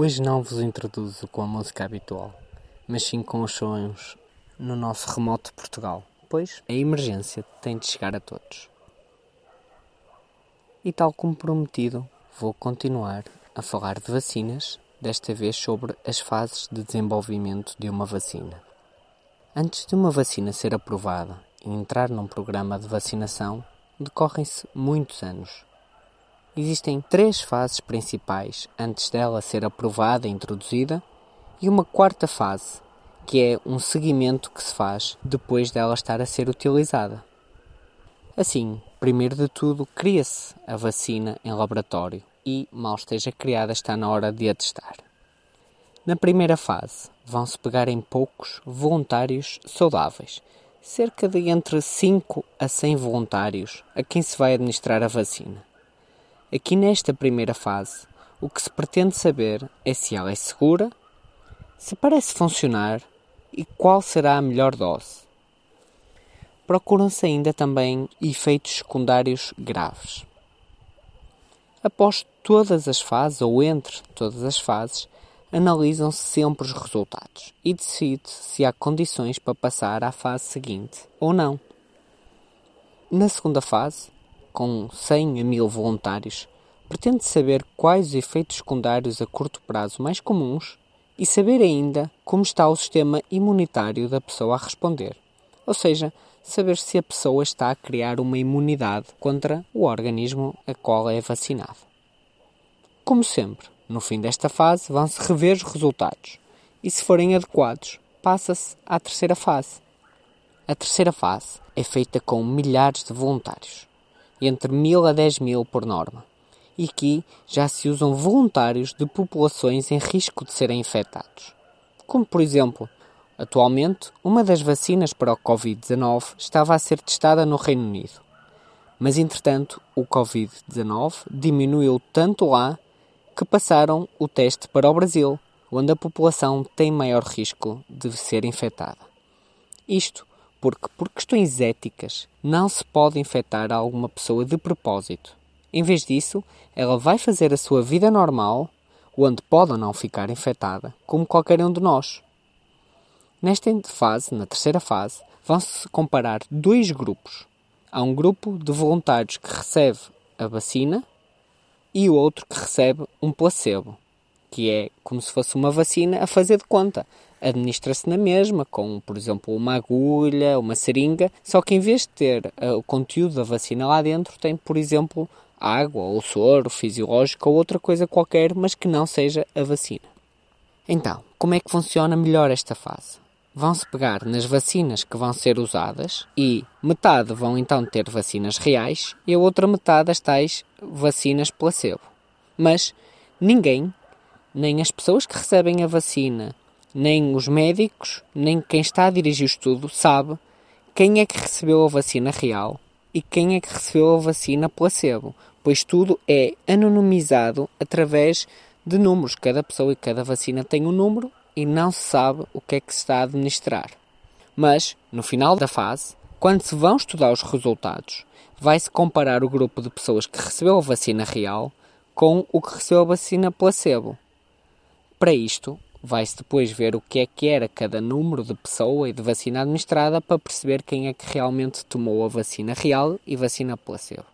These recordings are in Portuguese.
Hoje não vos introduzo com a música habitual, mas sim com os sonhos no nosso remoto Portugal, pois a emergência tem de chegar a todos. E tal como prometido, vou continuar a falar de vacinas, desta vez sobre as fases de desenvolvimento de uma vacina. Antes de uma vacina ser aprovada e entrar num programa de vacinação, decorrem-se muitos anos Existem três fases principais antes dela ser aprovada e introduzida, e uma quarta fase, que é um seguimento que se faz depois dela estar a ser utilizada. Assim, primeiro de tudo, cria-se a vacina em laboratório e, mal esteja criada, está na hora de a testar. Na primeira fase, vão-se pegar em poucos voluntários saudáveis, cerca de entre 5 a 100 voluntários a quem se vai administrar a vacina. Aqui nesta primeira fase, o que se pretende saber é se ela é segura, se parece funcionar e qual será a melhor dose. Procuram-se ainda também efeitos secundários graves. Após todas as fases, ou entre todas as fases, analisam-se sempre os resultados e decide se há condições para passar à fase seguinte ou não. Na segunda fase, com 100 a 1000 voluntários, pretende saber quais os efeitos secundários a curto prazo mais comuns e saber ainda como está o sistema imunitário da pessoa a responder. Ou seja, saber se a pessoa está a criar uma imunidade contra o organismo a qual é vacinado. Como sempre, no fim desta fase vão-se rever os resultados e, se forem adequados, passa-se à terceira fase. A terceira fase é feita com milhares de voluntários entre 1000 a 10 mil por norma. E aqui já se usam voluntários de populações em risco de serem infectados. Como, por exemplo, atualmente, uma das vacinas para o Covid-19 estava a ser testada no Reino Unido. Mas, entretanto, o Covid-19 diminuiu tanto lá que passaram o teste para o Brasil, onde a população tem maior risco de ser infectada. Isto porque, por questões éticas, não se pode infectar alguma pessoa de propósito. Em vez disso, ela vai fazer a sua vida normal, onde pode ou não ficar infectada, como qualquer um de nós. Nesta fase, na terceira fase, vão-se comparar dois grupos. Há um grupo de voluntários que recebe a vacina e o outro que recebe um placebo, que é como se fosse uma vacina a fazer de conta administra-se na mesma, com, por exemplo, uma agulha, uma seringa, só que em vez de ter uh, o conteúdo da vacina lá dentro, tem, por exemplo, água ou soro fisiológico ou outra coisa qualquer, mas que não seja a vacina. Então, como é que funciona melhor esta fase? Vão-se pegar nas vacinas que vão ser usadas e metade vão então ter vacinas reais e a outra metade as tais vacinas placebo. Mas ninguém, nem as pessoas que recebem a vacina, nem os médicos, nem quem está a dirigir o estudo sabe quem é que recebeu a vacina real e quem é que recebeu a vacina placebo, pois tudo é anonimizado através de números. Cada pessoa e cada vacina tem um número e não se sabe o que é que se está a administrar. Mas, no final da fase, quando se vão estudar os resultados, vai-se comparar o grupo de pessoas que recebeu a vacina real com o que recebeu a vacina placebo. Para isto, Vai-se depois ver o que é que era cada número de pessoa e de vacina administrada para perceber quem é que realmente tomou a vacina real e vacina placebo.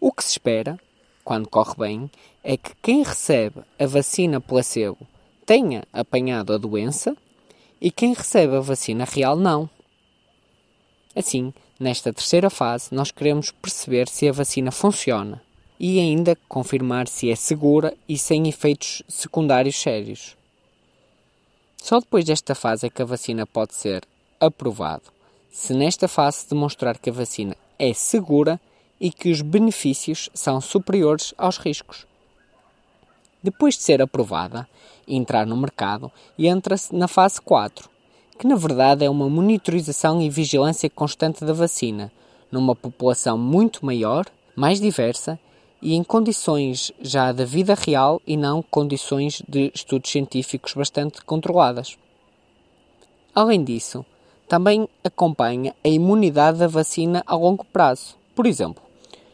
O que se espera, quando corre bem, é que quem recebe a vacina placebo tenha apanhado a doença e quem recebe a vacina real não. Assim, nesta terceira fase, nós queremos perceber se a vacina funciona e ainda confirmar se é segura e sem efeitos secundários sérios. Só depois desta fase é que a vacina pode ser aprovada. Se nesta fase demonstrar que a vacina é segura e que os benefícios são superiores aos riscos. Depois de ser aprovada, entrar no mercado e entra-se na fase 4, que na verdade é uma monitorização e vigilância constante da vacina, numa população muito maior, mais diversa e em condições já da vida real e não condições de estudos científicos bastante controladas. Além disso, também acompanha a imunidade da vacina a longo prazo. Por exemplo,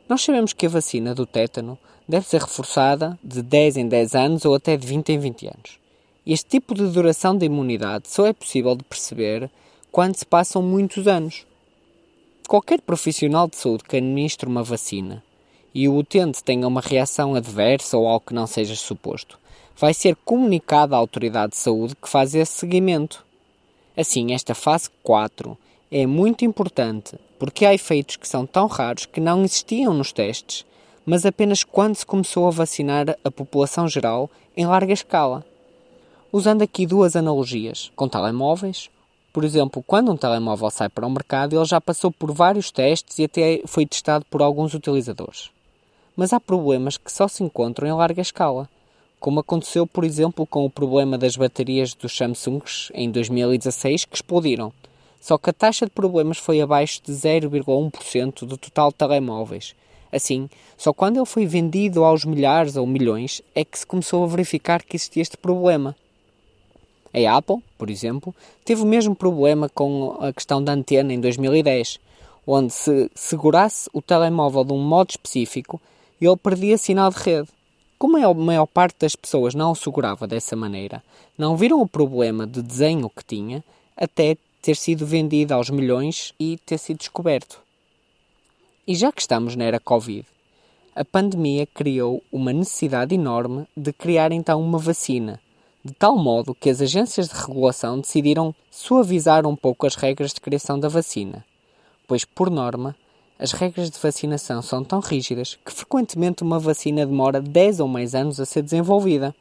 nós sabemos que a vacina do tétano deve ser reforçada de 10 em 10 anos ou até de 20 em 20 anos. Este tipo de duração da imunidade só é possível de perceber quando se passam muitos anos. Qualquer profissional de saúde que administre uma vacina e o utente tenha uma reação adversa ou algo que não seja suposto, vai ser comunicado à autoridade de saúde que faz esse seguimento. Assim, esta fase 4 é muito importante porque há efeitos que são tão raros que não existiam nos testes, mas apenas quando se começou a vacinar a população geral em larga escala. Usando aqui duas analogias com telemóveis, por exemplo, quando um telemóvel sai para o mercado, ele já passou por vários testes e até foi testado por alguns utilizadores. Mas há problemas que só se encontram em larga escala, como aconteceu, por exemplo, com o problema das baterias dos Samsungs em 2016 que explodiram. Só que a taxa de problemas foi abaixo de 0,1% do total de telemóveis. Assim, só quando ele foi vendido aos milhares ou milhões é que se começou a verificar que existia este problema. A Apple, por exemplo, teve o mesmo problema com a questão da antena em 2010, onde se segurasse o telemóvel de um modo específico, ele perdia sinal de rede. Como a maior parte das pessoas não o segurava dessa maneira, não viram o problema de desenho que tinha até ter sido vendido aos milhões e ter sido descoberto. E já que estamos na era Covid, a pandemia criou uma necessidade enorme de criar então uma vacina de tal modo que as agências de regulação decidiram suavizar um pouco as regras de criação da vacina, pois, por norma, as regras de vacinação são tão rígidas que frequentemente uma vacina demora 10 ou mais anos a ser desenvolvida.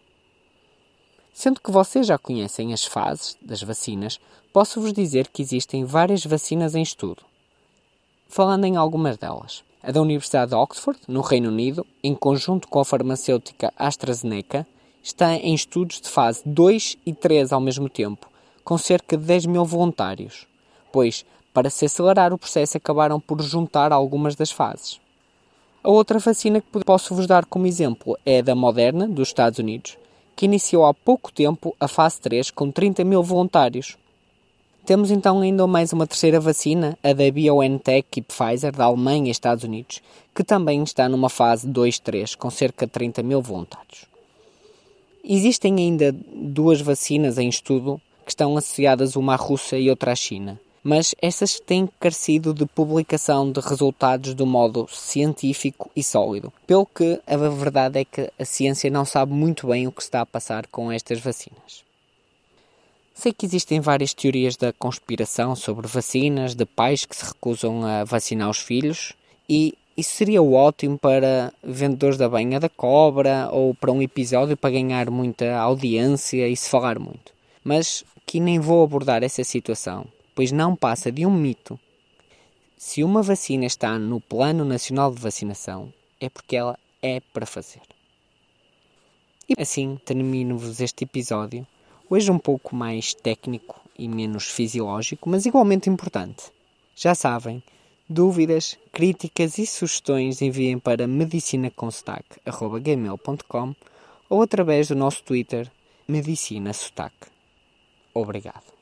Sendo que vocês já conhecem as fases das vacinas, posso-vos dizer que existem várias vacinas em estudo. Falando em algumas delas. A da Universidade de Oxford, no Reino Unido, em conjunto com a farmacêutica AstraZeneca, está em estudos de fase 2 e 3 ao mesmo tempo, com cerca de 10 mil voluntários, pois, para se acelerar o processo, acabaram por juntar algumas das fases. A outra vacina que posso vos dar como exemplo é a da Moderna, dos Estados Unidos, que iniciou há pouco tempo a fase 3 com 30 mil voluntários. Temos então ainda mais uma terceira vacina, a da BioNTech e Pfizer, da Alemanha e Estados Unidos, que também está numa fase 2-3 com cerca de 30 mil voluntários. Existem ainda duas vacinas em estudo que estão associadas uma à Rússia e outra à China, mas essas têm carecido de publicação de resultados um modo científico e sólido. Pelo que a verdade é que a ciência não sabe muito bem o que está a passar com estas vacinas. Sei que existem várias teorias da conspiração sobre vacinas, de pais que se recusam a vacinar os filhos, e isso seria ótimo para vendedores da banha da cobra ou para um episódio para ganhar muita audiência e se falar muito. Mas que nem vou abordar essa situação, pois não passa de um mito. Se uma vacina está no Plano Nacional de Vacinação, é porque ela é para fazer. E assim termino-vos este episódio, hoje um pouco mais técnico e menos fisiológico, mas igualmente importante. Já sabem, Dúvidas, críticas e sugestões enviem para medicinaconsotaque.gmail.com ou através do nosso Twitter Medicina Sotaque. Obrigado.